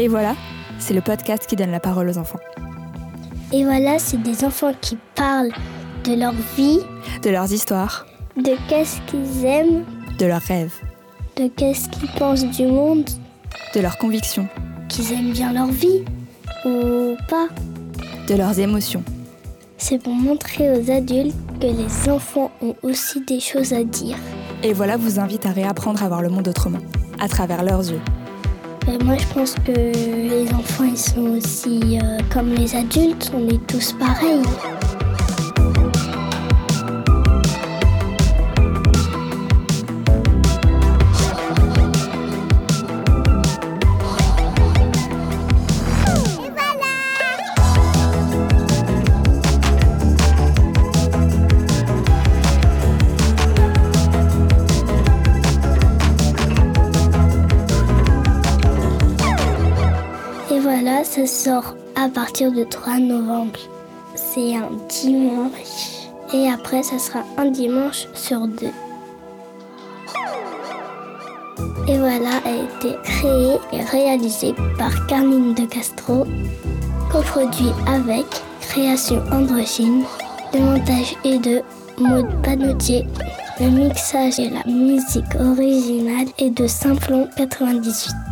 Et voilà, c'est le podcast qui donne la parole aux enfants. Et voilà, c'est des enfants qui parlent de leur vie, De leurs histoires, de qu'est-ce qu'ils aiment, de leurs rêves, de qu'est-ce qu'ils pensent du monde, de leurs convictions, qu'ils aiment bien leur vie ou pas. de leurs émotions. C'est pour montrer aux adultes que les enfants ont aussi des choses à dire. Et voilà vous invite à réapprendre à voir le monde autrement, à travers leurs yeux. Et moi, je pense que les enfants, ils sont aussi euh, comme les adultes, on est tous pareils. Voilà, ça sort à partir du 3 novembre. C'est un dimanche. Et après, ça sera un dimanche sur deux. Et voilà a été créé et réalisé par Carmine de Castro, coproduit avec Création Androgyne. Le montage est de Maud Panotier. Le mixage et la musique originale est de Simplon 98.